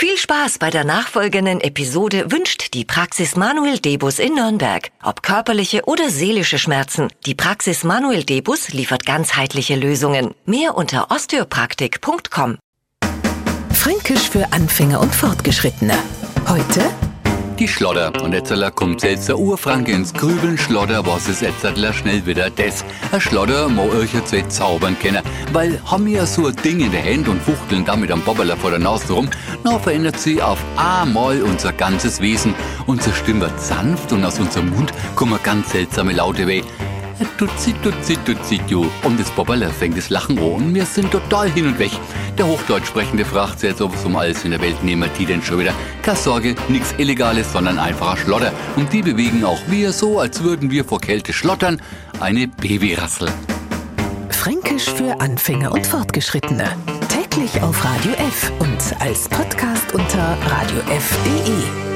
Viel Spaß bei der nachfolgenden Episode wünscht die Praxis Manuel Debus in Nürnberg. Ob körperliche oder seelische Schmerzen, die Praxis Manuel Debus liefert ganzheitliche Lösungen. Mehr unter osteopraktik.com. Fränkisch für Anfänger und Fortgeschrittene. Heute die Schlodder. Und jetzt kommt selbst der Urfranke ins Grübeln. Schlodder, was ist jetzt schnell wieder das? Ein Schlodder mo euch jetzt zwei zaubern kennen. Weil haben wir so ein Ding in der Hand und fuchteln damit am Bobberler vor der Nase rum. Na, verändert sie auf einmal unser ganzes Wesen. Unsere Stimme wird sanft und aus unserem Mund kommen ganz seltsame Laute weh. Tutsi, tutsi, tutsi, du. Und das Bobberle fängt das Lachen an wir sind total hin und weg. Der Hochdeutsch sprechende fragt sich jetzt, ob es um alles in der Welt nehmen die denn schon wieder. Keine Sorge, nichts Illegales, sondern einfacher Schlotter. Und die bewegen auch wir so, als würden wir vor Kälte schlottern. Eine Babyrassel. Fränkisch für Anfänger und Fortgeschrittene. Täglich auf Radio F und als Podcast unter radiof.de.